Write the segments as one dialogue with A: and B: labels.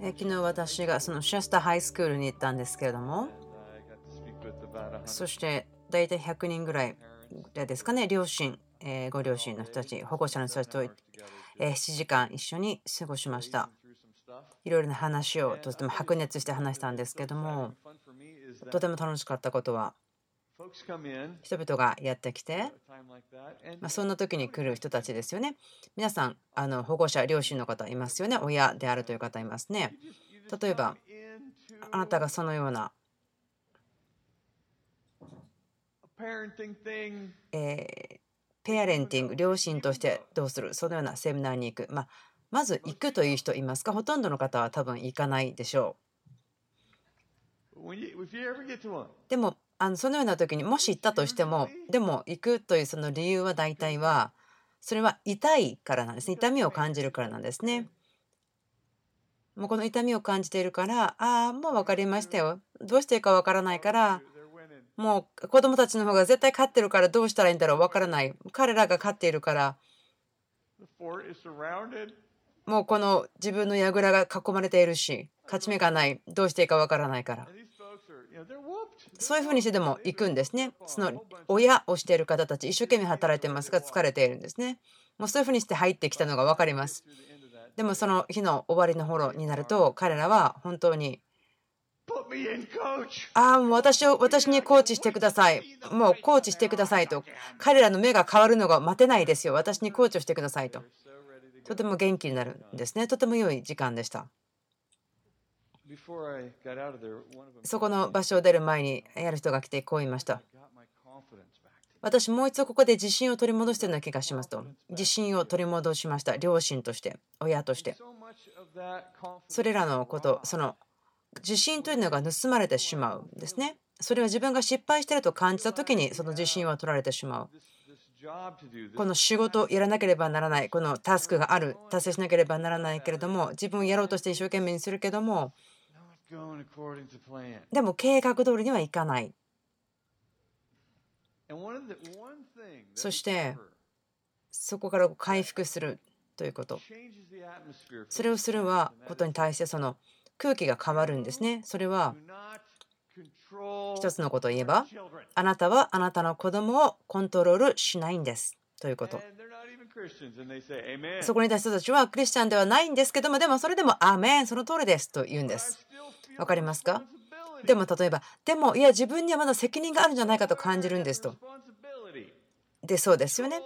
A: え昨日私がそのシャスタハイスクールに行ったんですけれども。そして大体100人ぐらいですかね両親、えご両親の人たち保護者の人たちと、え7時間一緒に過ごしました。いろいろな話をとても白熱して話したんですけどもとても楽しかったことは人々がやってきて、まあ、そんな時に来る人たちですよね。皆さん、あの保護者、両親の方いますよね。親であるという方いますね。例えば、あなたがそのような、えー、ペアレンティング、両親としてどうする、そのようなセミナーに行く。まあ、まず行くという人いますか？ほとんどの方は多分行かないでしょう。でもあのそのような時にもし行ったとしてもでも行くというその理由は大体はそれは痛いからなんですね。痛みを感じるからなんですね。もうこの痛みを感じているからああもう分かりましたよ。どうしていいか分からないからもう子供たちの方が絶対勝ってるからどうしたらいいんだろう分からない。彼らが勝っているからもうこの自分の櫓が囲まれているし勝ち目がない。どうしていいか分からないからそういうふうにしてでも行くんですね。その親をしている方たち、一生懸命働いてますが疲れているんですね。もうそういうふうにして入ってきたのが分かります。でもその日の終わりの頃になると、彼らは本当に、ああ、もう私を、私にコーチしてください。もうコーチしてくださいと。彼らの目が変わるのが待てないですよ。私にコーチをしてくださいと。とても元気になるんですね。とても良い時間でした。そこの場所を出る前にやる人が来てこう言いました。私もう一度ここで自信を取り戻してるような気がしますと。自信を取り戻しました。両親として、親として。それらのこと、その自信というのが盗まれてしまうんですね。それは自分が失敗していると感じた時にその自信は取られてしまう。この仕事をやらなければならない、このタスクがある、達成しなければならないけれども、自分をやろうとして一生懸命にするけども、でも計画通りにはいかない。そしてそこから回復するということ。それをするはことに対してその空気が変わるんですね。それは一つのことを言えばあなたはあなたの子供をコントロールしないんですということ。そこにいた人たちはクリスチャンではないんですけどもでもそれでも「アーメンその通りです」と言うんです。わかりますか？でも例えば、でもいや自分にはまだ責任があるんじゃないかと感じるんですと。で、そうですよね。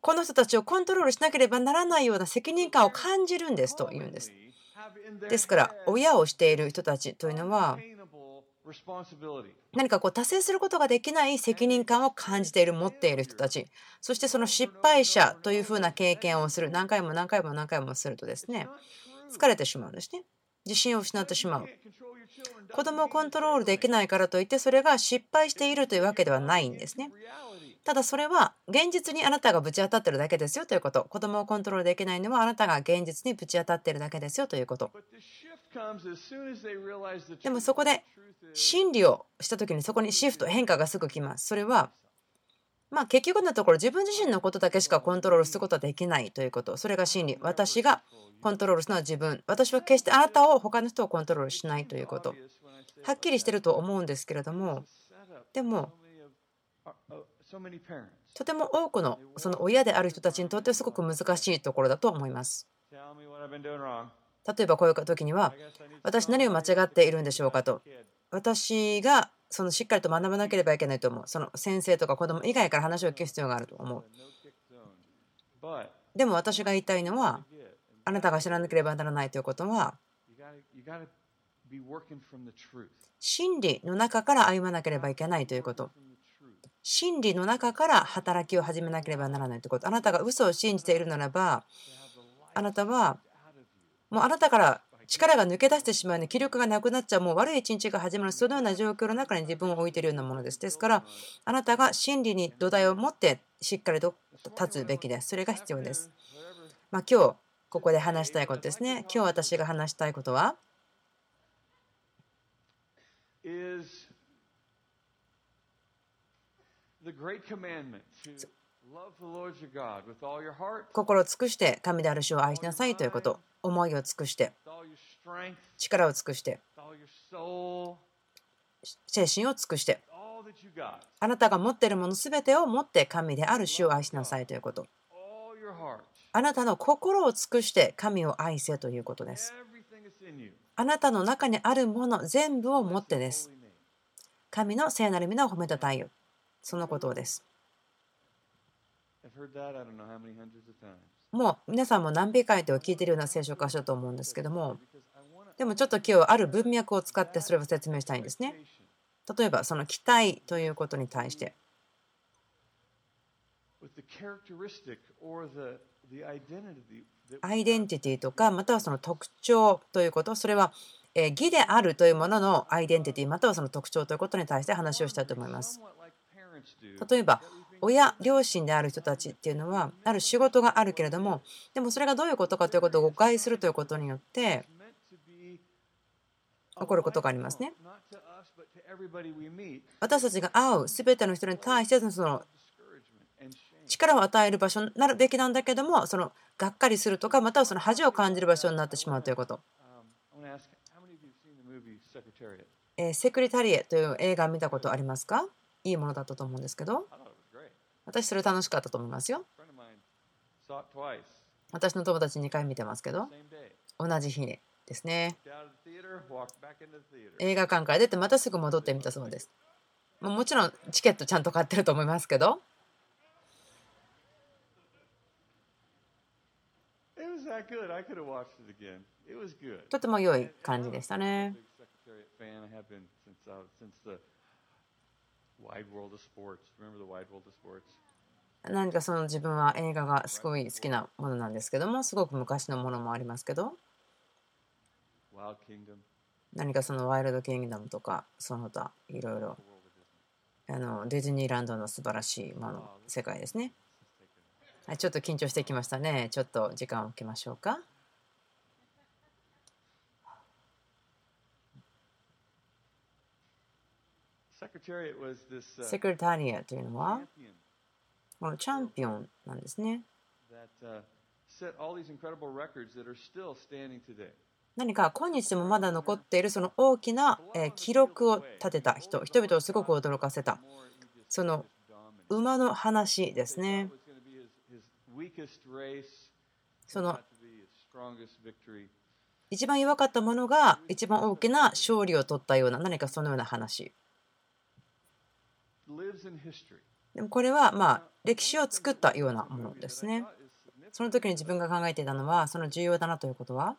A: この人たちをコントロールしなければならないような責任感を感じるんですと言うんです。ですから、親をしている人たちというのは、何かこう達成することができない責任感を感じている持っている人たちそしてその失敗者というふうな経験をする何回も何回も何回もするとですね疲れてしまうんですね自信を失ってしまう。子供をコントロールできないからといってそれが失敗しているというわけではないんですね。ただそれは現実にあなたがぶち当たってるだけですよということ。子供をコントロールできないのはあなたが現実にぶち当たってるだけですよということ。でもそこで真理をした時にそこにシフト変化がすぐ来ます。それはまあ結局のところ自分自身のことだけしかコントロールすることはできないということ。それが真理。私がコントロールするのは自分。私は決してあなたを他の人をコントロールしないということ。はっきりしてると思うんですけれども、でも、とても多くのその親である人たちにとってはすごく難しいところだと思います。例えばこういう時には、私何を間違っているんでしょうかと。私がそのしっかりと学ばなければいけないと思う。その先生とか子供以外から話を聞く必要があると思う。でも私が言いたいのは、あなたが知らなければならないということは、真理の中から歩まなければいけないということ。真理の中から働きを始めなければならないということ。あなたが嘘を信じているならば、あなたはもうあなたから力が抜け出してしまうね、気力がなくなっちゃう、もう悪い一日が始まる、そのような状況の中に自分を置いているようなものです。ですから、あなたが真理に土台を持ってしっかりと立つべきです。それが必要です。まあ、今日、ここで話したいことですね。今日私が話したいことは、心を尽くして神である主を愛しなさいということ。思いを尽くして。力を尽くして。精神を尽くして。あなたが持っているもの全てを持って神である主を愛しなさいということ。あなたの心を尽くして神を愛せということです。あなたの中にあるもの全部を持ってです。神の聖なる皆を褒めたたえよ。そのことです。もう皆さんも何百回と聞いているような聖書箇所だと思うんですけどもでもちょっと今日ある文脈を使ってそれを説明したいんですね。例えばその期待ということに対してアイデンティティとかまたはその特徴ということそれは義であるというもののアイデンティティまたはその特徴ということに対して話をしたいと思います。例えば親両親である人たちっていうのはある仕事があるけれどもでもそれがどういうことかということを誤解するということによって起こることがありますね。私たちが会う全ての人に対してその力を与える場所になるべきなんだけどもそのがっかりするとかまたはその恥を感じる場所になってしまうということ。セクリタリエという映画見たことありますか？いいものだったと思うんですけど私それ楽しかったと思いますよ。私の友達2回見てますけど同じ日にですね。映画館から出てまたすぐ戻ってみたそうです。もちろんチケットちゃんと買ってると思いますけど。とても良い感じでしたね。何かその自分は映画がすごい好きなものなんですけどもすごく昔のものもありますけど。何かそのワイルドキングダムとかその他いろいろ。あのディズニーランドの素晴らしいもの世界ですね。はいちょっと緊張してきましたね。ちょっと時間を置きましょうかセクレタリアというのはこのチャンピオンなんですね。何か今日でもまだ残っているその大きな記録を立てた人、人々をすごく驚かせた、その馬の話ですね。その一番弱かったものが一番大きな勝利を取ったような何かそのような話。でもこれはまあ歴史を作ったようなものですね。その時に自分が考えていたのはその重要だなということは？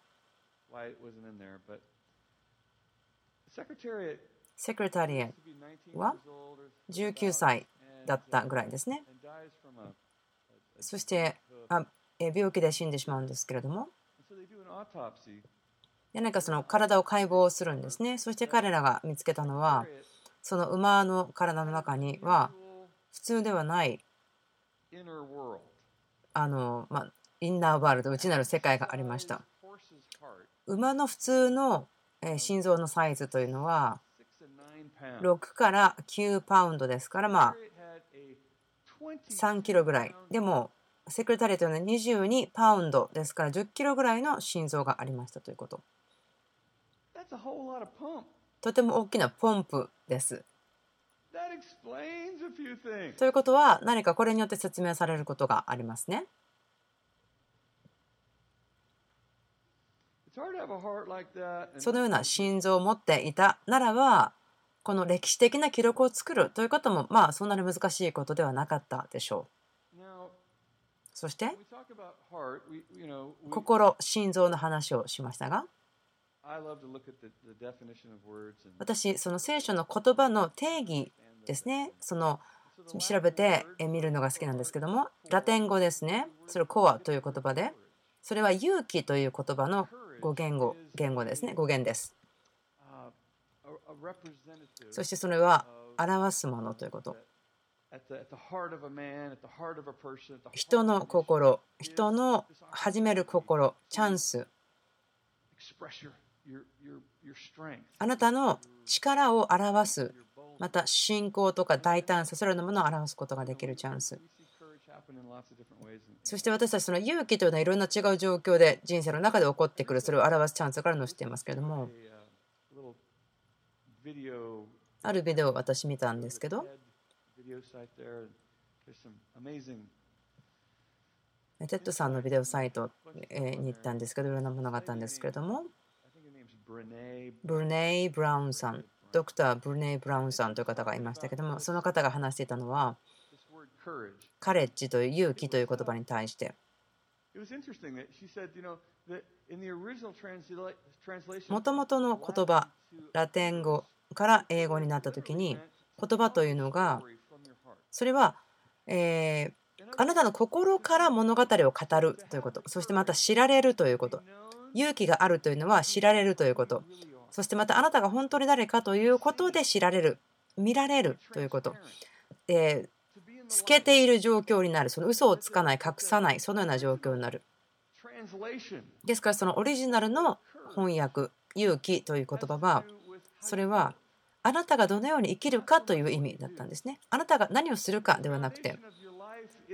A: セクレタリエは19歳だったぐらいですね。そしてあ病気で死んでしまうんですけれども何かその体を解剖するんですね。そして彼らが見つけたのはその馬の体の中には普通ではないあの、まあ、インナーワールド内なる世界がありました。馬の普通の心臓のサイズというのは6から9パウンドですからまあ3キロぐらい。でもセクレタリーというのは22パウンドですから10キロぐらいの心臓がありましたということとても大きなポンプです。ということは何かこれによって説明されることがありますね。そのような心臓を持っていたならばこの歴史的な記録を作るということもまあそんなに難しいことではなかったでしょう。そして心心臓の話をしましたが私、その聖書の言葉の定義ですね、その調べて見るのが好きなんですけども、ラテン語ですね、それコアという言葉で、それは勇気という言葉の語言語言語ですね、語源です。そしてそれは表すものということ。人の心、人の始める心、チャンス。あなたの力を表すまた信仰とか大胆さそれらのものを表すことができるチャンス。そして私たちその勇気というのはいろんな違う状況で人生の中で起こってくる。それを表すチャンスから載せていますけれども。あるビデオを私見たんですけど。TED さんのビデオサイトに行ったんですけどいろんなものがあったんですけれどもブレネー・ブラウンさんドクター・ブレネー・ブラウンさんという方がいましたけどもその方が話していたのは courage という勇気という言葉に対して。もともとの言葉ラテン語から英語になった時に言葉というのがそれは、えあなたの心から物語を語るということ。そしてまた知られるということ勇気があるというのは知られるということ。そしてまたあなたが本当に誰かということで知られる。見られるということ。で透けている状況になる。その嘘をつかない隠さない。そのような状況になる。ですからそのオリジナルの翻訳勇気という言葉はそれはあなたがどのように生きるかという意味だったんですね。あなたが何をするかではなくて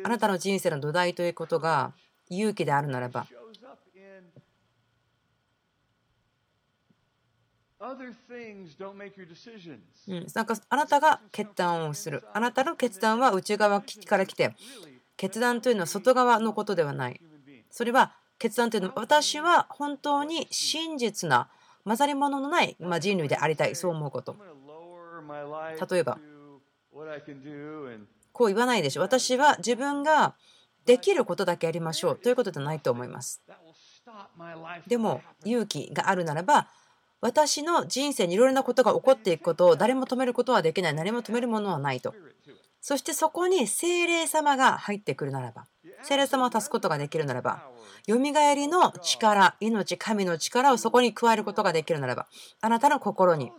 A: あなたの人生の土台ということが勇気であるならばなんかあなたが決断をする。あなたの決断は内側から来て、決断というのは外側のことではない。それは決断というのは私は本当に真実な混ざり物のない、ま人類でありたい、そう思うこと。例えば、こう言わないでしょ。私は自分ができることだけやりましょうということではないと思います。でも勇気があるならば私の人生にいろいろなことが起こっていくことを誰も止めることはできない。何も止めるものはないと。そしてそこに精霊様が入ってくるならば。精霊様を足すことができるならば。よみがえりの力命神の力をそこに加えることができるならば。あなたの心に。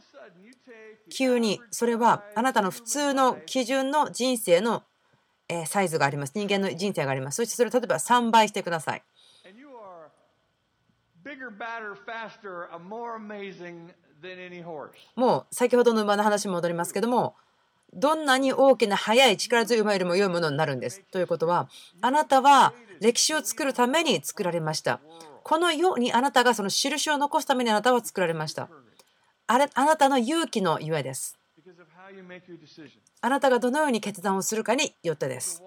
A: 急にそれはあなたの普通の基準の人生のサイズがあります。人間の人生があります。そしてそれを例えば3倍してください。もう先ほどの馬の話に戻りますけどもどんなに大きな速い力強い馬よりも良いものになるんです。ということはあなたは歴史を作るために作られました。この世にあなたがその印を残すためにあなたは作られました。あれあなたの勇気のゆえです。あなたがどのように決断をするかによってです。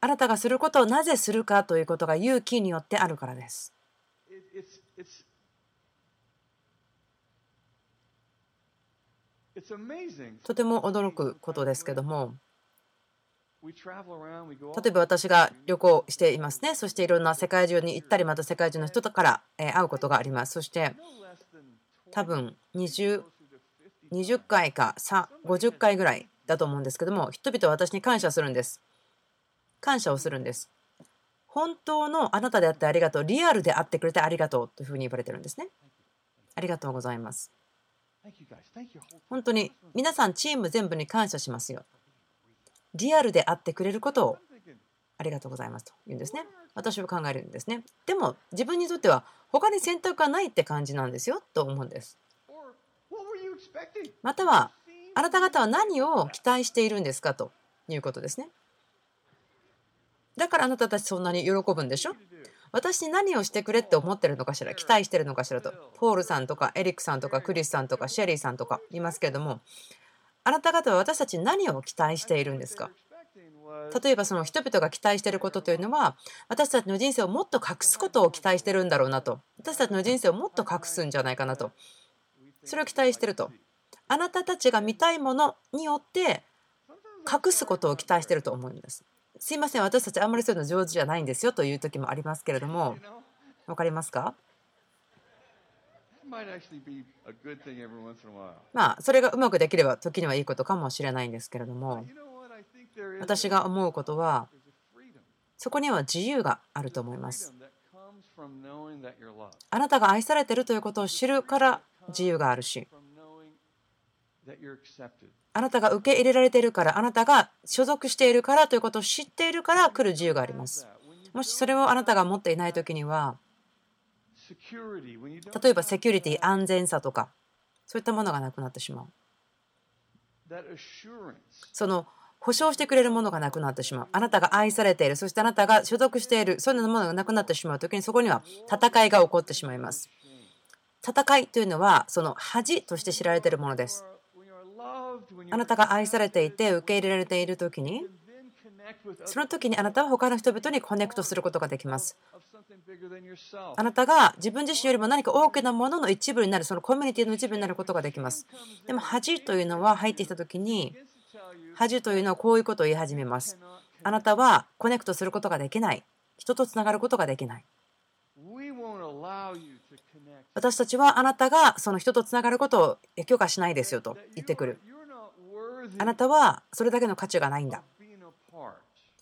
A: あなたがすることをなぜするかということが勇気によってあるからです。とても驚くことですけども。例えば私が旅行していますね。そしていろんな世界中に行ったりまた世界中の人から会うことがあります。そして多分 20, 20回か50回ぐらいだと思うんですけども人々は私に感謝するんです。感謝をするんです本当のあなたであってありがとうリアルであってくれてありがとうというふうに言われてるんですねありがとうございます本当に皆さんチーム全部に感謝しますよ。リアルであってくれることをありがとうございますと言うんですね。私は考えるんですね。でも自分にとっては他に選択がないって感じなんですよと思うんです。またはあなた方は何を期待しているんですかということですね。だからあなたたちそんなに喜ぶんでしょ？私に何をしてくれって思ってるのかしら？期待してるのかしらと。ポールさんとかエリックさんとかクリスさんとかシェリーさんとかいますけれども。あなた方は私たちに何を期待しているんですか？例えばその人々が期待していることというのは私たちの人生をもっと隠すことを期待してるんだろうなと。私たちの人生をもっと隠すんじゃないかなと。それを期待してると。あなたたちが見たいものによって隠すことを期待してると思うんですすいません。私たちあんまりそういうの上手じゃないんですよという時もありますけれども。分かりますか？まあそれがうまくできれば時にはいいことかもしれないんですけれども。私が思うことはそこには自由があると思います。あなたが愛されているということを知るから自由があるしあなたが受け入れられているから、あなたが所属しているからということを知っているから来る自由があります。もしそれをあなたが持っていないときには、例えばセキュリティ、安全さとか、そういったものがなくなってしまう。その保証してくれるものがなくなってしまう。あなたが愛されている。そしてあなたが所属している。そういうものがなくなってしまうときにそこには戦いが起こってしまいます。戦いというのはその恥として知られているものです。あなたが愛されていて受け入れられているときにその時にあなたは他の人々に connect することができます。あなたが自分自身よりも何か大きなものの一部になる、そのコミュニティの一部になることができます。でも恥というのは入ってきた時に恥というのはこういうことを言い始めます。あなたは connect することができない。人とつながることができない。私たちはあなたがその人とつながることを許可しないですよと言ってくる。あなたはそれだけの価値がないんだ。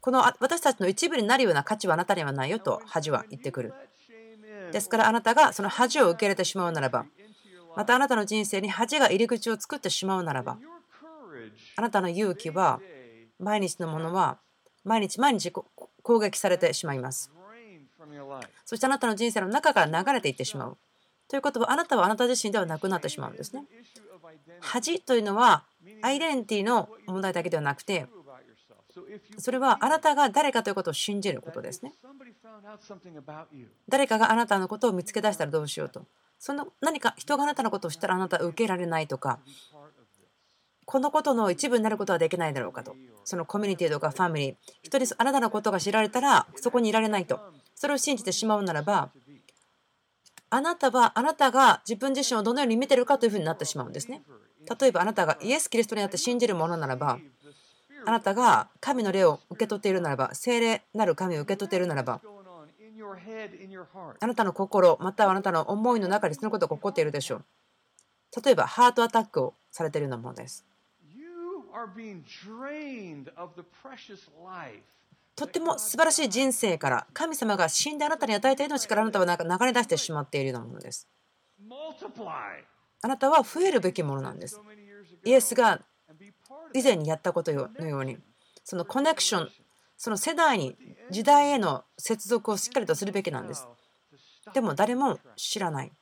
A: この私たちの一部になるような価値はあなたにはないよと恥は言ってくる。ですからあなたがその恥を受け入れてしまうならば、またあなたの人生に恥が入り口を作ってしまうならば、あなたの勇気は毎日のものは毎日毎日攻撃されてしまいます。そしてあなたの人生の中から流れていってしまう。ということはあなたはあなた自身ではなくなってしまうんですね。恥というのはアイデンティティの問題だけではなくてそれはあなたが誰かということを信じることですね。誰かがあなたのことを見つけ出したらどうしようと。その何か人があなたのことを知ったらあなたは受けられないとか、このことの一部になることはできないだろうかと。そのコミュニティとかファミリー、人にあなたのことが知られたらそこにいられないと。それを信じてしまうならば、あなたはあなたが自分自身をどのように見てるかというふうになってしまうんですね。例えばあなたがイエス・キリストにあって信じるものならば、あなたが神の霊を受け取っているならば、精霊なる神を受け取っているならば、あなたの心、またはあなたの思いの中にそのことが起こっているでしょう。例えば、ハートアタックをされているようなものです。とっても素晴らしい人生から神様が死んであなたに与えた命からあなたは流れ出してしまっているようなものです。あなたは増えるべきものなんです。イエスが以前にやったことのようにそのコネクションその世代に時代への接続をしっかりとするべきなんです。でも誰も知らない。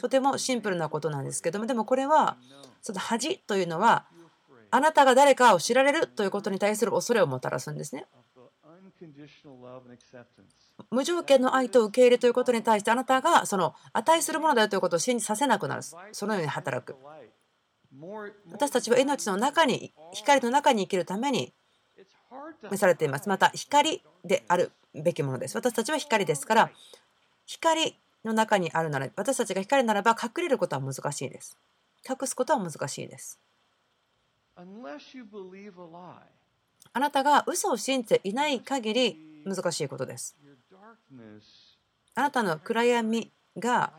A: とてもシンプルなことなんですけどもでもこれはその恥というのはあなたが誰かを知られるということに対する恐れをもたらすんですね。無条件の愛と受け入れということに対してあなたがその値するものだよということを信じさせなくなる。そのように働く。私たちは命の中に光の中に生きるために召されています。また光であるべきものです。私たちは光ですから光の中にあるなら私たちが光ならば隠れることは難しいです。隠すことは難しいですあなたが嘘を信じていない限り難しいことですあなたの暗闇が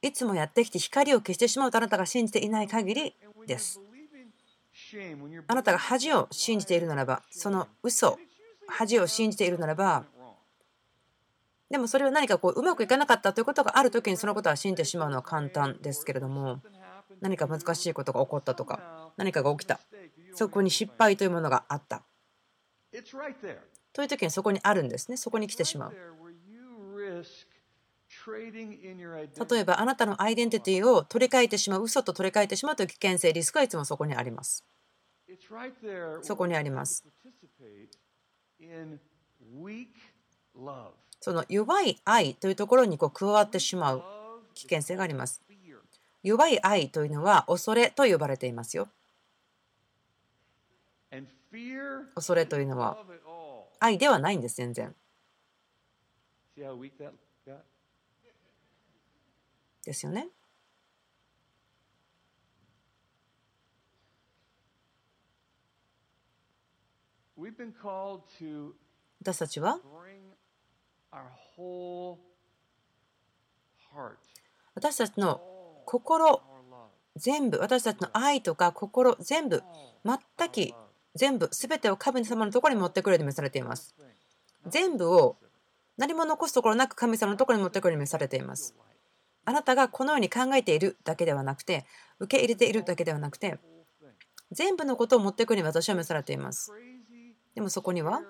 A: いつもやってきて光を消してしまうとあなたが信じていない限りです。あなたが恥を信じているならば、その嘘、恥を信じているならば、でもそれは何かこううまくいかなかったということがある時にそのことは信じてしまうのは簡単ですけれども、何か難しいことが起こったとか、何かが起きた、そこに失敗というものがあった。という時にそこにあるんですね、そこに来てしまう。例えばあなたのアイデンティティを取り替えてしまう。嘘と取り替えてしまうという危険性リスクはいつもそこにあります。そこにあります。その弱い愛というところにこう加わってしまう危険性があります。弱い愛というのは恐れと呼ばれていますよ恐れというのは愛ではないんです全然。ですよね。私たちは私たちの心全部私たちの愛とか心全部全く全部全てを神様のところに持ってくるように召されています。全部を何も残すところなく神様のところに持ってくるように召されています。あなたがこのように考えているだけではなくて受け入れているだけではなくて全部のことを持ってくるに私は召されています。でもそこには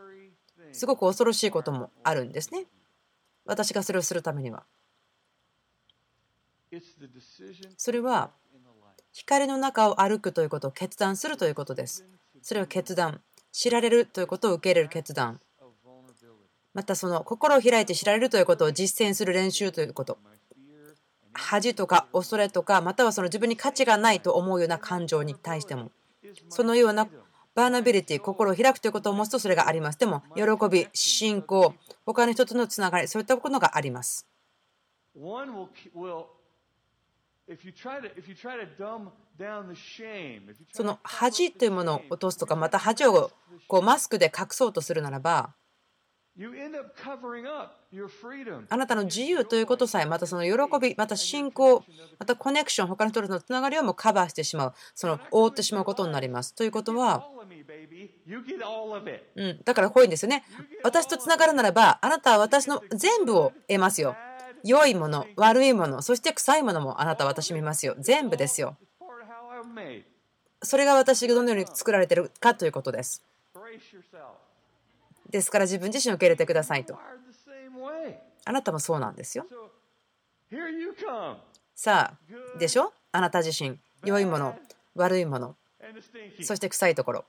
A: すごく恐ろしいこともあるんですね。私がそれをするためには。それは光の中を歩くということを決断するということです。それは決断。知られるということを受け入れる決断。またその心を開いて知られるということを実践する練習ということ。恥とか恐れとか、またはその自分に価値がないと思うような感情に対しても、そのようなバーナビリティ、心を開くということを持つとそれがあります。でも、喜び、信仰、他の人とのつながり、そういったことがあります。その恥というものを落とすとか、また恥をこうマスクで隠そうとするならば、あなたの自由ということさえ、またその喜び、また信仰、またコネクション、他の人とのつながりをもカバーしてしまう、その覆ってしまうことになります。ということは、うん、だからこういうんですよね。私とつながるならば、あなたは私の全部を得ますよ。良いもの、悪いもの、そして臭いものもあなた私見ますよ。全部ですよ。それが私がどのように作られてるかということです。ですから自分自身を受け入れてくださいと。あなたもそうなんですよ。さあ、でしょ？あなた自身、良いもの、悪いもの、そして臭いところ。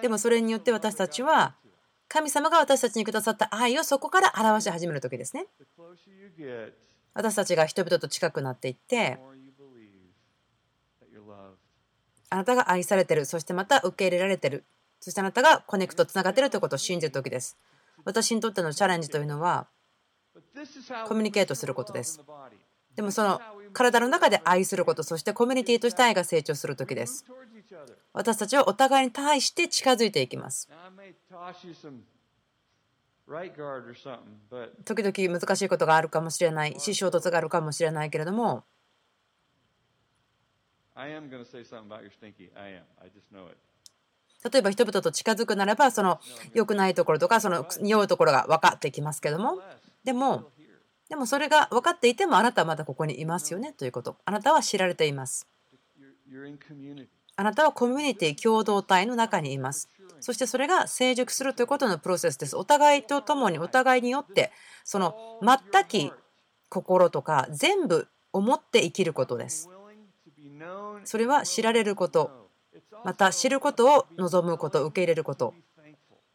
A: でもそれによって私たちは神様が私たちにくださった愛をそこから表し始める時ですね。私たちが人々と近くなっていってあなたが愛されてる、そしてまた受け入れられてる、そしてあなたがコネクトつながってるということを信じる時です。私にとってのチャレンジというのは、コミュニケートすることです。でもその体の中で愛すること、そしてコミュニティとして愛が成長する時です。私たちはお互いに対して近づいていきます。時々難しいことがあるかもしれないし衝突があるかもしれないけれども。例えば人々と近づくならばその良くないところとかその匂うところが分かってきますけども。でもでもそれが分かっていてもあなたはまだここにいますよねということ。あなたは知られていますあなたはコミュニティ共同体の中にいます。そしてそれが成熟するということのプロセスです。お互いと共にお互いによってその全き心とか全部思って生きることです。それは知られること、また知ることを望むこと、受け入れること、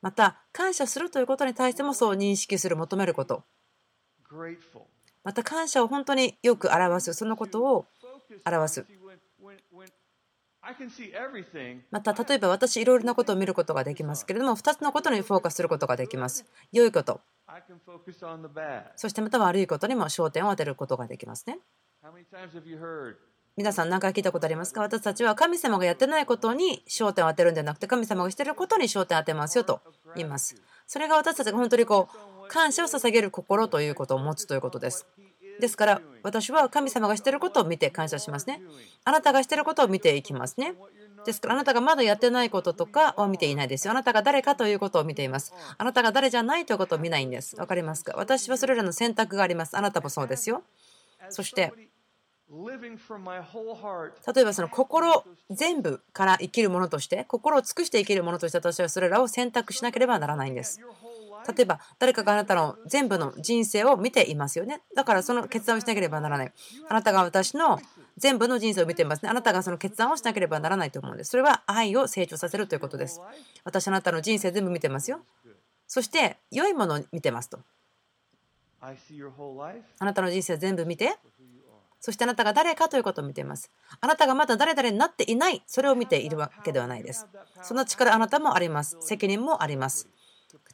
A: また感謝するということに対してもそう認識する、求めること、また感謝を本当によく表す、そのことを表す。また例えば私いろいろなことを見ることができますけれども2つのことにフォーカスすることができます。良いこと。そしてまた悪いことにも焦点を当てることができますね。皆さん何回聞いたことありますか？私たちは神様がやってないことに焦点を当てるんじゃなくて神様がしてることに焦点を当てますよと言います。それが私たちが本当にこう感謝を捧げる心ということを持つということです。ですから私は神様がしていることを見て感謝しますね。あなたがしていることを見ていきますね。ですからあなたがまだやってないこととかは見ていないですよ。あなたが誰かということを見ています。あなたが誰じゃないということを見ないんです。わかりますか？私はそれらの選択があります。あなたもそうですよ。そして例えばその心全部から生きるものとして心を尽くして生きるものとして私はそれらを選択しなければならないんです例えば誰かがあなたの全部の人生を見ていますよね。だからその決断をしなければならない。あなたが私の全部の人生を見ていますね。あなたがその決断をしなければならないと思うんです。それは愛を成長させるということです。私あなたの人生全部見てますよ。そして良いものを見てますと。あなたの人生全部見て。そしてあなたが誰かということを見ています。あなたがまだ誰々になっていない、それを見ているわけではないです。その力あなたもあります。責任もあります。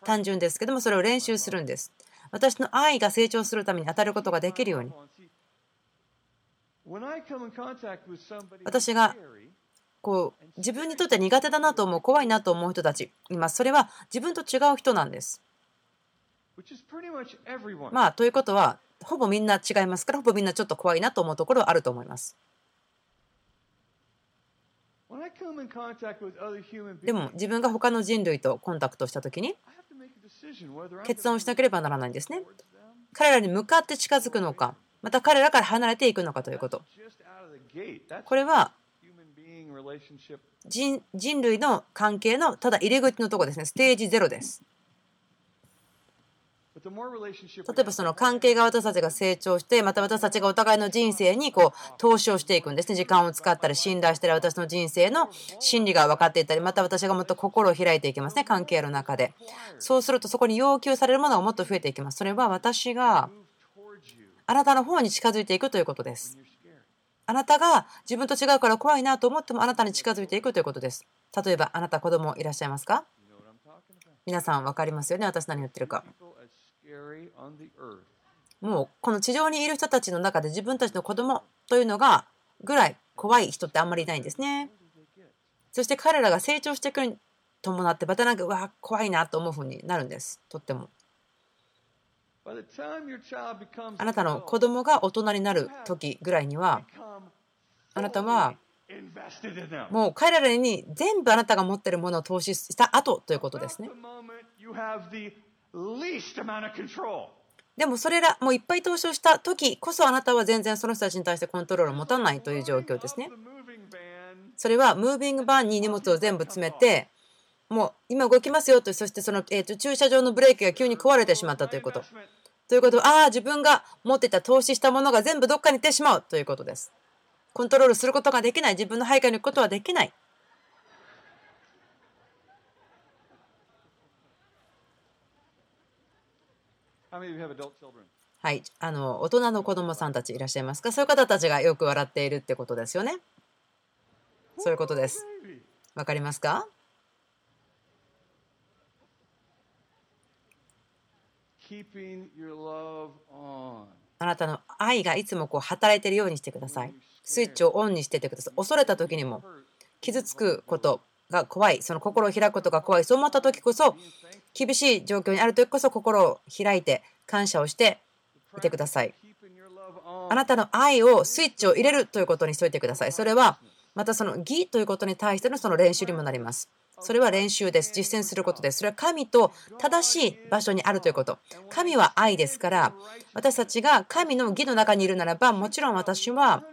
A: 単純ですけども、それを練習するんです。私の愛が成長するために当たることができるように。私がこう自分にとって苦手だなと思う、怖いなと思う人たちいます。それは自分と違う人なんです。まあ、ということは、ほぼみんな違いますから、ほぼみんなちょっと怖いなと思うところはあると思います。でも自分が他の人類とコンタクトした時に決断をしなければならないんですね。彼らに向かって近づくのか、また彼らから離れていくのかということ。これは人類の関係のただ入り口のとこですね。ステージ0です。例えばその関係が私たちが成長してまた私たちがお互いの人生にこう投資をしていくんですね。時間を使ったり信頼したり私の人生の真理が分かっていったりまた私がもっと心を開いていきますね。関係の中で。そうするとそこに要求されるものがもっと増えていきます。それは私があなたの方に近づいていくということです。あなたが自分と違うから怖いなと思ってもあなたに近づいていくということです。例えばあなた子供いらっしゃいますか？皆さん分かりますよね。私何言ってるかもうこの地上にいる人たちの中で自分たちの子供というのがぐらい怖い人ってあんまりいないんですね。そして彼らが成長していくに伴ってまたなんかうわ怖いなと思うふうになるんです。とっても。あなたの子供が大人になる時ぐらいにはあなたはもう彼らに全部あなたが持っているものを投資した後ということですね。でもそれらもういっぱい投資をした時こそあなたは全然その人たちに対してコントロールを持たないという状況ですね。それはムービングバーンに荷物を全部詰めてもう今動きますよとそしてその、えー、と駐車場のブレーキが急に壊れてしまったということ。ということはああ自分が持ってた投資したものが全部どっかに行ってしまうということです。コントロールすることができない自分の配下に行くことはできないはい、あの大人の子供さんたちいらっしゃいますか？そういう方たちがよく笑っているってことですよね。そういうことです。わかりますか？あなたの愛がいつもこう働いているようにしてください。スイッチをオンにしててください。恐れた時にも傷つくことが怖い、その心を開くことが怖い、そう思った時こそ、厳しい状況にある時こそ心を開いて感謝をしていてください。あなたの愛をスイッチを入れるということにしといてください。それはまたその義ということに対してのその練習にもなります。それは練習です。実践することです。それは神と正しい場所にあるということ。神は愛ですから、私たちが神の義の中にいるならば、もちろん私は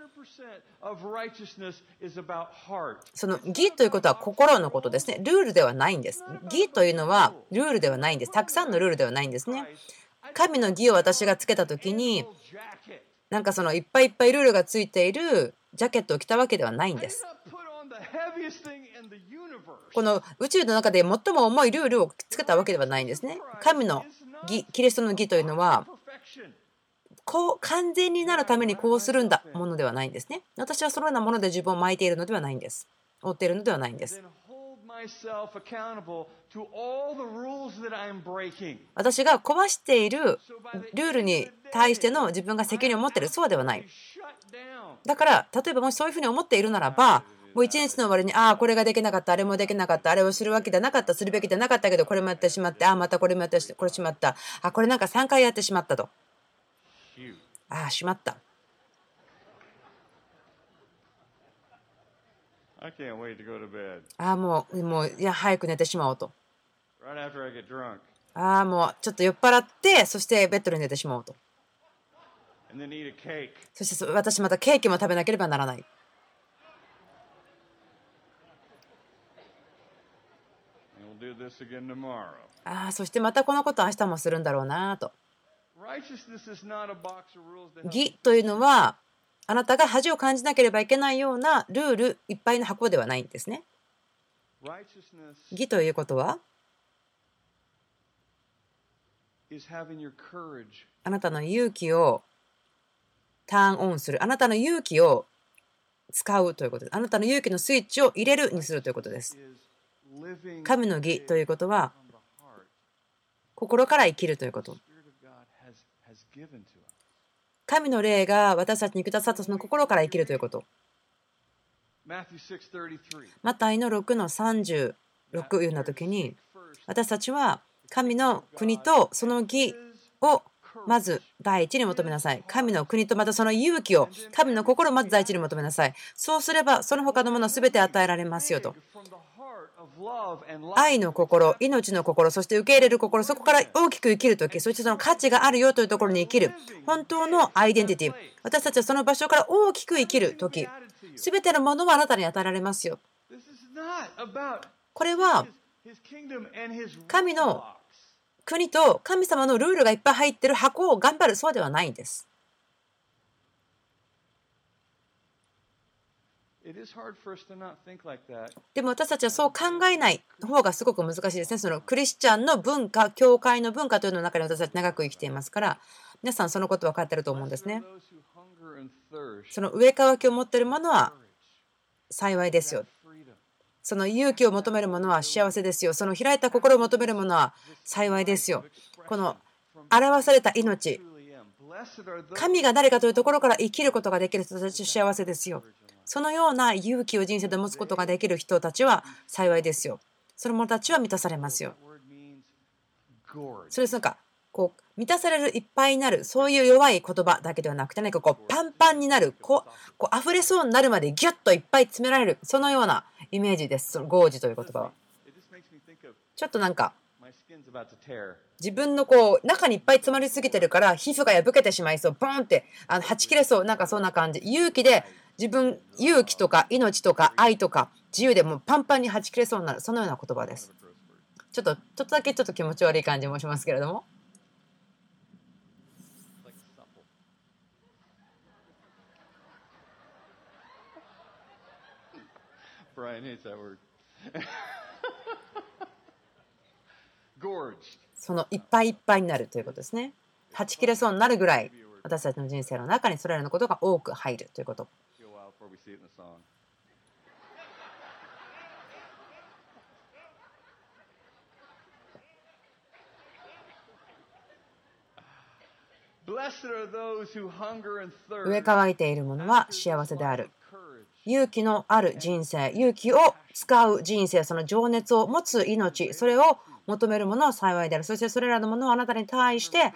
A: その義ということは心のことですね。ルールではないんです。義というのはルールではないんです。たくさんのルールではないんですね。神の義を私がつけた時に、なんかそのいっぱいいっぱいルールがついているジャケットを着たわけではないんです。この宇宙の中で最も重いルールをつけたわけではないんですね。神の義、キリストの義というのは、こう完全になるためにこうするんだものではないんですね。私はそのようなもので自分を巻いているのではないんです。追っているのではないんです。私が壊しているルールに対しての自分が責任を持っているそうではない。だから例えばもしそういうふうに思っているならばもう一日の終わりにああこれができなかったあれもできなかったあれをするわけじゃなかったするべきじゃなかったけどこれもやってしまってああまたこれもやってこれしまったあこれなんか3回やってしまったとああ、しまった。ああ、もう、もう、いや、早く寝てしまおうと。ああ、もう、ちょっと酔っ払って、そしてベッドで寝てしまおうと。そして私またケーキも食べなければならない。ああ、そしてまたこのこと明日もするんだろうなと。義というのはあなたが恥を感じなければいけないようなルールいっぱいの箱ではないんですね。義ということはあなたの勇気をターンオンする。あなたの勇気を使うということです。あなたの勇気のスイッチを入れるにするということです。神の義ということは心から生きるということ神の霊が私たちにくださったその心から生きるということ。マタイの6の36いうような時に私たちは神の国とその義をまず第一に求めなさい。神の国とまたその勇気を、神の心をまず第一に求めなさい。そうすればその他のものすべて与えられますよと。愛の心、命の心、そして受け入れる心、そこから大きく生きるとき、そしてその価値があるよというところに生きる、本当のアイデンティティ、私たちはその場所から大きく生きるとき、すべてのものはあなたに与えられますよ。これは神の国と神様のルールがいっぱい入ってる箱を頑張るそうではないんです。でも私たちはそう考えない方がすごく難しいですね。そのクリスチャンの文化、教会の文化というの中で私たち長く生きていますから、皆さんそのこと分かってると思うんですね。その上乾きを持っているものは幸いですよ。その勇気を求める者は幸せですよ。その開いた心を求める者は幸いですよ。この表された命、神が誰かというところから生きることができる人たちは幸せですよ。そのような勇気を人生で持つことができる人たちは幸いですよ。その者たちは満たされますよ。それですなんかこう満たされるいっぱいになるそういう弱い言葉だけではなくて何かこうパンパンになるこうこう溢れそうになるまでギュッといっぱい詰められるそのようなイメージですそのゴージという言葉はちょっとなんか自分のこう中にいっぱい詰まりすぎてるから皮膚が破けてしまいそうボンってあのはち切れそうなんかそんな感じ勇気で自分勇気とか命とか愛とか自由でもパンパンにはち切れそうになるそのような言葉ですちょっとちょっとだけちょっと気持ち悪い感じもしますけれども Brian hates that word. そのいっぱいいっぱいになるということですね。はち切れそうになるぐらい私たちの人生の中にそれらのことが多く入るということ。上乾いているものは幸せである。勇気のある人生、勇気を使う人生、その情熱を持つ命、それを求めるものは幸いである。そしてそれらのものをあなたに対して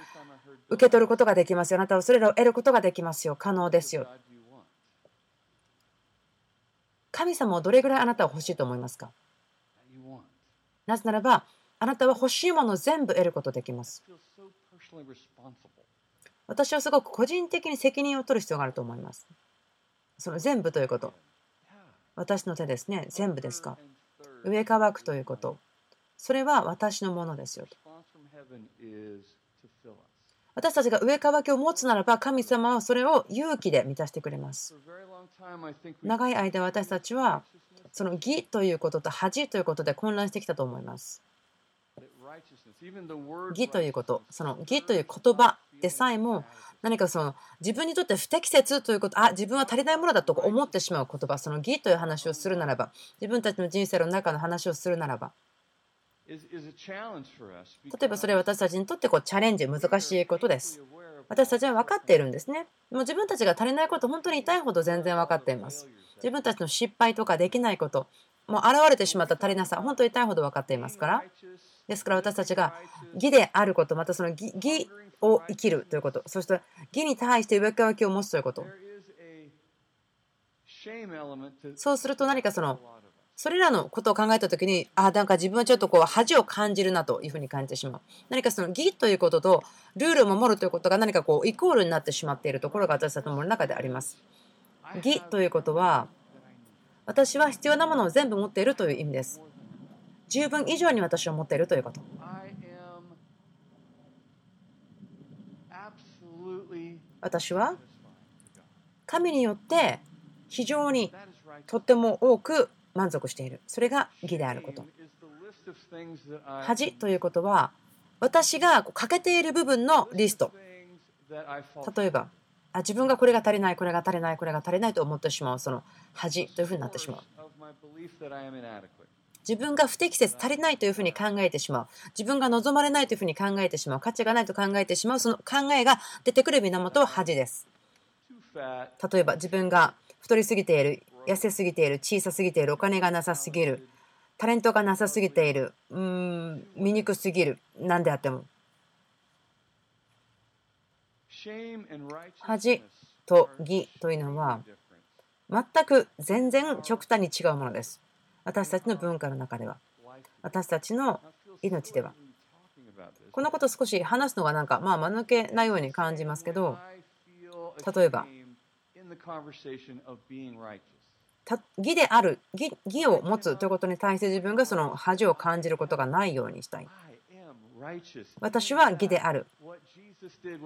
A: 受け取ることができますよ。あなたはそれらを得ることができますよ。可能ですよ。神様をどれぐらいあなたは欲しいと思いますか？なぜならば、あなたは欲しいものを全部得ることできます。私はすごく個人的に責任を取る必要があると思います。その全部ということ。私の手ですね。全部ですか？上乾くということ。それは私のものですよと。私たちが上乾きを持つならば神様はそれを勇気で満たしてくれます。長い間私たちはその義ということと恥ということで混乱してきたと思います。義ということ、その義という言葉でさえも何かその自分にとって不適切ということ、あ、自分は足りないものだと思ってしまう言葉、その義という話をするならば、自分たちの人生の中の話をするならば、例えばそれは私たちにとってこうチャレンジ、難しいことです。私たちは分かっているんですね。もう自分たちが足りないこと、本当に痛いほど全然分かっています。自分たちの失敗とかできないこと、もう現れてしまった足りなさ、本当に痛いほど分かっていますから。ですから私たちが義であること、またその義を生きるということ、そして義に対して上書きを持つということ。そうすると何かその、それらのことを考えたときに、あ、なんか自分はちょっとこう恥を感じるなというふうに感じてしまう。何かその義ということとルールを守るということが何かこうイコールになってしまっているところが私たちの中であります。義ということは、私は必要なものを全部持っているという意味です。十分以上に私は持っているということ。私は神によって非常にとっても多く満足している。それが義であること。恥ということは私が欠けている部分のリスト。例えばあ自分がこれが足りないこれが足りないこれが足りないと思ってしまうその恥というふうになってしまう。自分が不適切、足りないというふうに考えてしまう。自分が望まれないというふうに考えてしまう。価値がないと考えてしまう。その考えが出てくる源は恥です。例えば自分が太りすぎている、痩せすぎている、小さすぎている、お金がなさすぎる、タレントがなさすぎている、うーん、醜すぎる、何であっても。恥と義というのは全く全然極端に違うものです。私たちの文化の中では私たちの命ではこのこと少し話すのがなんかまあ間抜けなように感じますけど例えば義である義義を持つということに対して自分がその恥を感じることがないようにしたい私は義である。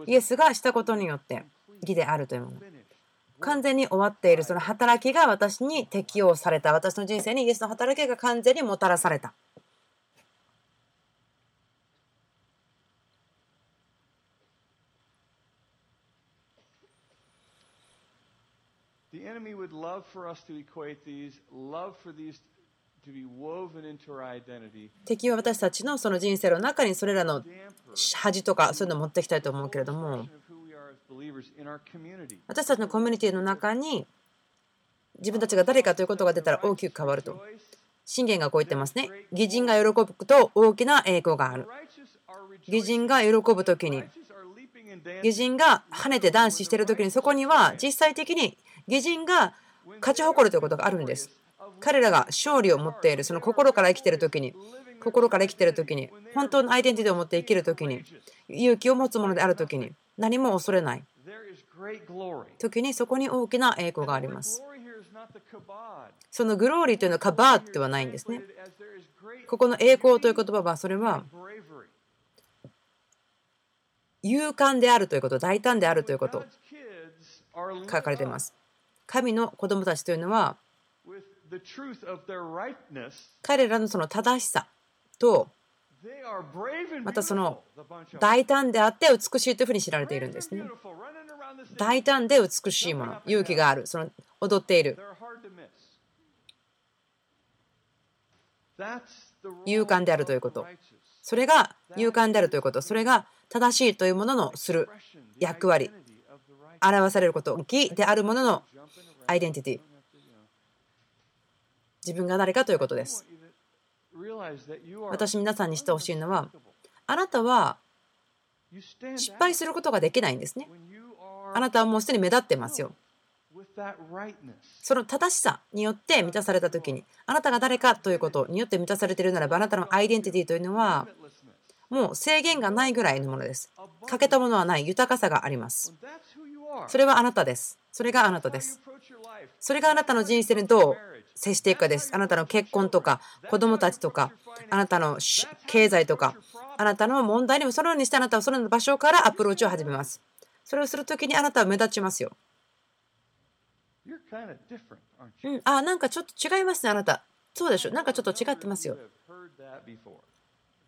A: イエスがしたことによって義であるというもの。完全に終わっているその働きが私に適用された。私の人生にイエスの働きが完全にもたらされた。敵は私たちのその人生の中にそれらの恥とかそういうのを持ってきたいと思うけれども。私たちのコミュニティの中に自分たちが誰かということが出たら大きく変わると。信玄がこう言ってますね。義人が喜ぶと大きな栄光がある。義人が喜ぶ時に。義人が跳ねて男子している時にそこには実際的に義人が勝ち誇るということがあるんです。彼らが勝利を持っているその心から生きている時に心から生きている時に本当のアイデンティティを持って生きる時に勇気を持つものである時に何も恐れない。時にそこに大きな栄光があります。そのグローリーというのはカバーではないんですね。ここの栄光という言葉はそれは勇敢であるということ大胆であるということ書かれています。神の子供たちというのは彼らの,その正しさとまたその大胆であって美しいというふうに知られているんですね。大胆で美しいもの勇気があるその踊っている。勇敢であるということ。それが勇敢であるということ。それが正しいというもののする役割。表されること義であるもののアイデンティティ自分が誰かということです。私皆さんにしてほしいのはあなたは失敗することができないんですね。あなたはもうすでに目立ってますよ。その正しさによって満たされた時にあなたが誰かということによって満たされているならばあなたのアイデンティティというのはもう制限がないぐらいのものです。欠けたものはない豊かさがあります。それはあなたです。それがあなたです.それがあなたの人生にどう接していくかです。あなたの結婚とか子供たちとかあなたのし経済とかあなたの問題にもそのようにしてあなたはその場所からアプローチを始めます。それをするときにあなたは目立ちますよ?うんあなんかちょっと違いますねあなた。そうでしょ。なんかちょっと違ってますよ.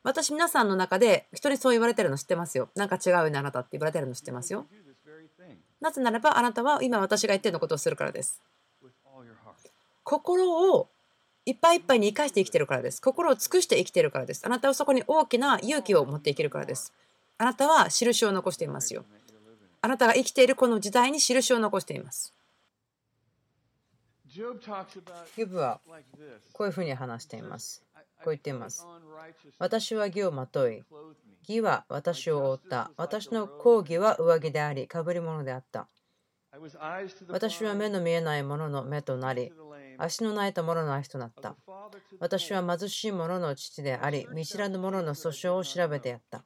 A: 私皆さんの中で人にそう言われてるの知ってますよ。なんか違うよねあなたって言われてるの知ってますよなぜならばあなたは今私が言ってるのことをするからです.心をいっぱいいっぱいに生かして生きてるからです心を尽くして生きてるからですあなたはそこに大きな勇気を持って生きるからですあなたは印を残していますよあなたが生きているこの時代に印を残していますヨブは.こういうふうに話しています。こう言っています。私は義をまとい.義は私を覆った。私の抗義は上着であり、被り物であった。私は目の見えない者の目となり足の泣いた者の足となった私は貧しい者の父であり、見知らぬ者の訴訟を調べてやった。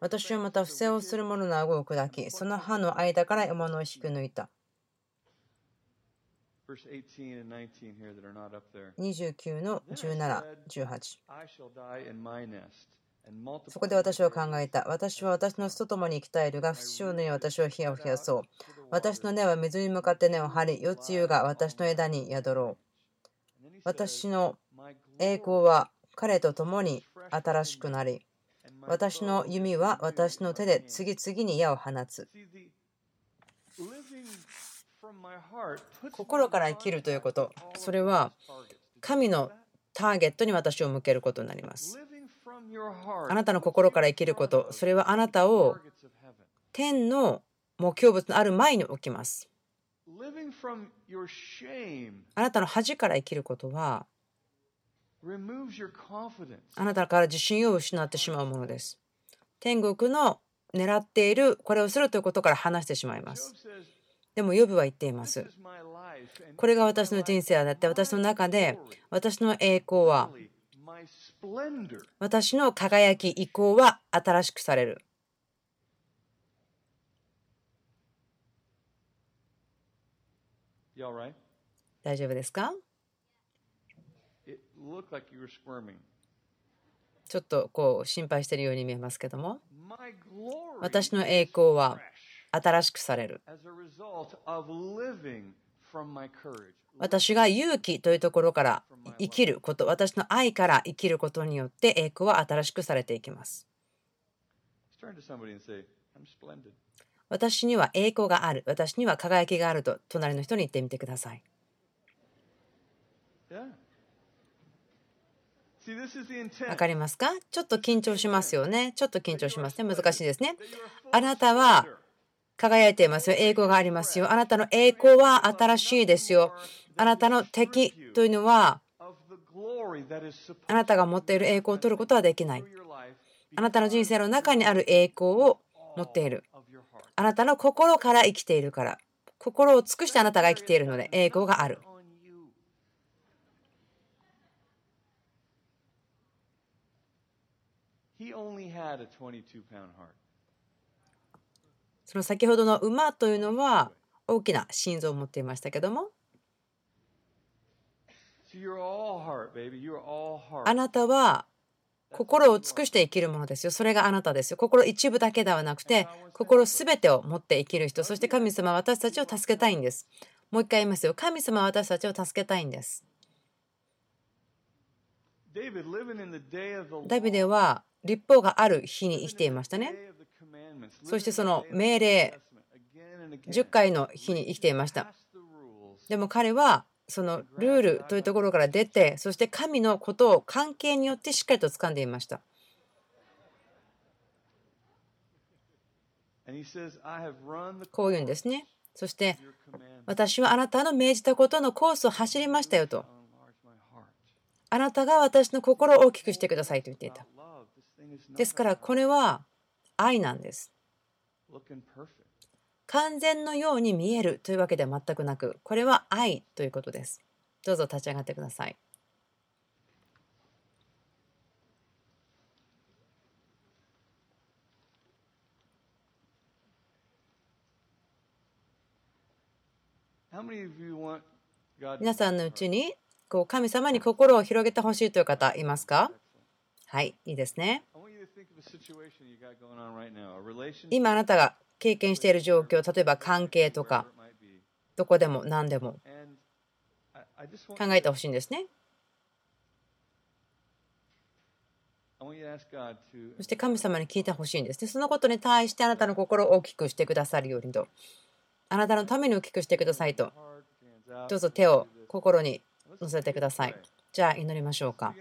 A: 私はまた不正をする者の顎を砕き、その歯の間から獲物を引き抜いた。29の17、18。
B: I shall die in my nest and multiply
A: そこで私は考えた。私は私の巣と共に生き絶えるが、不死の根に私は火を冷やそう。私の根は水に向かって根を張り、夜露が私の枝に宿ろう。私の栄光は彼と共に新しくなり、私の弓は私の手で次々に矢を放つ。心から生きるということ、それは.神のターゲットに私を向けることになります。あなたの心から生きること、それはあなたを.天の目標物のある前に置きます。あなたの恥から生きることは.あなたから自信を失ってしまうものです。天国の狙っているこれをするということから離してしまいます。でも、ヨブは言っています。これが私の人生だって、私の中で、私の栄光は、私の輝き、意向は新しくされる。大丈夫ですか？ちょっとこう心配しているように見えますけども私の栄光は新しくされる.私が勇気というところから生きること私の愛から生きることによって栄光は新しくされていきます.私には栄光がある。私には輝きがあると隣の人に言ってみてください.わかりますか？ちょっと緊張しますよね。ちょっと緊張しますね。難しいですね。あなたは輝いていますよ栄光がありますよあなたの栄光は新しいですよあなたの敵というのはあなたが持っている栄光を取ることはできないあなたの人生の中にある栄光を持っている.あなたの心から生きているから心を尽くしてあなたが生きているので栄光がある
B: On you. He only had a 22 pound heart.
A: その先ほどの馬というのは大きな心臓を持っていましたけどもあ.なたは心を尽くして生きるものですよ。それがあなたですよ。心一部だけではなくて、心すべてを持って生きる人。そして神様は私たちを助けたいんです。もう一回言いますよ。神様は私たちを助けたいんです。ダビデは立法がある日に生きていましたね。そしてその命令、10回の日に生きていました。でも彼はそのルールというところから出て、そして神のことを関係によってしっかりと掴んでいました。こういうんですね。そして、私はあなたの命じたことのコースを走りましたよと。あなたが私の心を大きくしてくださいと言っていた。ですから、これは愛なんです。完全のように見えるというわけでは全くなく、これは愛ということです。どうぞ立ち上がってください。皆さんのうちにこう神様に心を広げてほしいという方いますか？はい、いいですね。今あなたが経験している状況例えば関係とかどこでも何でも。考えてほしいんですね。そして神様に聞いてほしいんですね。そのことに対してあなたの心を大きくしてくださるようにと。あなたのために大きくしてくださいと。どうぞ手を心に乗せてください。じゃあ祈りましょうか。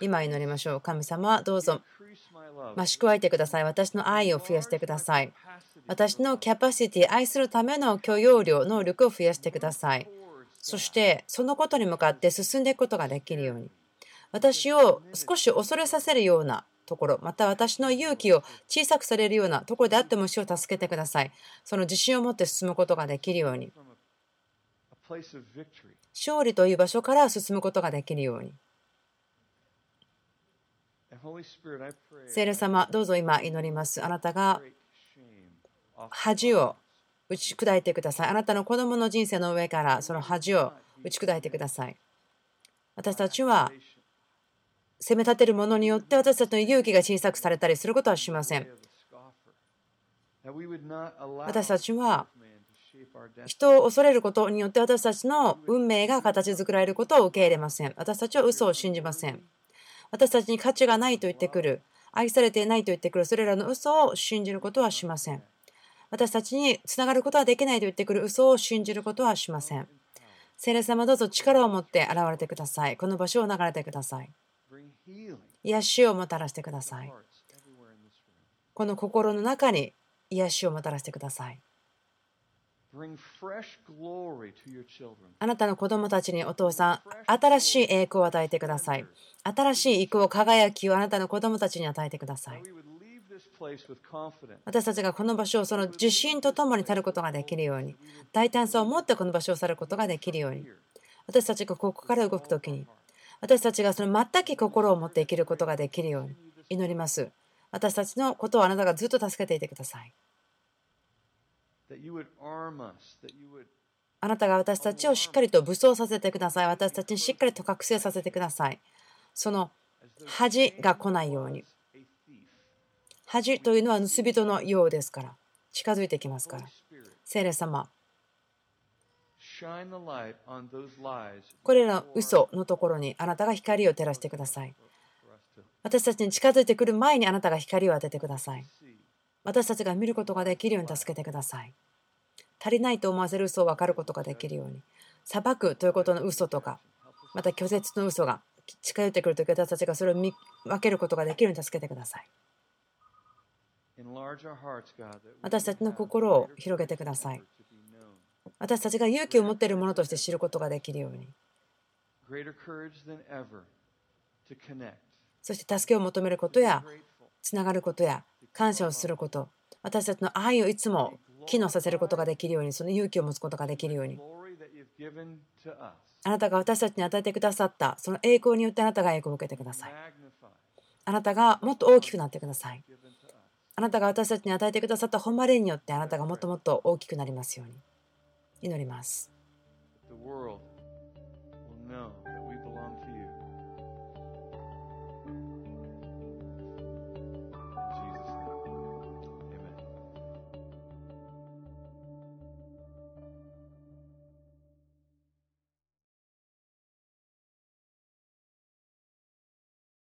A: 今祈りましょう。神様、どうぞ.増し加えてください。私の愛を増やしてください。私のキャパシティ、愛するための許容量、能力を増やしてください。そして、そのことに向かって進んでいくことができるように。私を少し恐れさせるようなところ、また私の勇気を小さくされるようなところであっても主を助けてください。その自信を持って進むことができるように。勝利という場所から進むことができるように。聖霊様、どうぞ今祈ります。あなたが恥を打ち砕いてください。あなたの子供の人生の上からその恥を打ち砕いてください。私たちは.責め立てるものによって私たちの勇気が小さくされたりすることはしません私たちは人を恐れることによって私たちの運命が形作られることを受け入れません。私たちは嘘を信じません。私たちに価値がないと言ってくる、愛されていないと言ってくる、それらの嘘を信じることはしません。私たちにつながることはできないと言ってくる嘘を信じることはしません。聖霊様どうぞ力を持って現れてください。この場所を流れてください。癒しをもたらしてください。この心の中に癒しをもたらしてください。あなたの子供たちにお父さん、新しい栄光を与えてください。新しい栄光、輝きをあなたの子供たちに与えてください.私たちがこの場所をその自信とともに去ることができるように、大胆さを持ってこの場所を去ることができるように、私たちがここから動くときに、私たちがその全き心を持って生きることができるように祈ります。私たちのことをあなたがずっと助けていてください。
B: That you would arm us. That you would
A: あなたが私たちをしっかりと武装させてください。私たちにしっかりと覚醒させてください。その恥が来ないように。恥というのは盗人のようですから。近づいてきますから。聖霊様。これらの嘘のところにあなたが光を照らしてください。私たちに近づいてくる前にあなたが光を当ててください私たちが見ることができるように助けてください。足りないと思わせる嘘を分かることができるように。裁くということの嘘とかまた拒絶の嘘が近寄ってくるとき私たちがそれを見分けることができるように助けてください。私たちの心を広げてください。私たちが勇気を持っているものとして知ることができるように。そして助けを求めることやつながることや感謝をすること。私たちの愛をいつも機能させることができるようにその勇気を持つことができるように。あなたが私たちに与えてくださったその栄光によってあなたが栄光を受けてください。あなたがもっと大きくなってください。あなたが私たちに与えてくださった誉れによってあなたがもっともっと大きくなりますように。祈ります。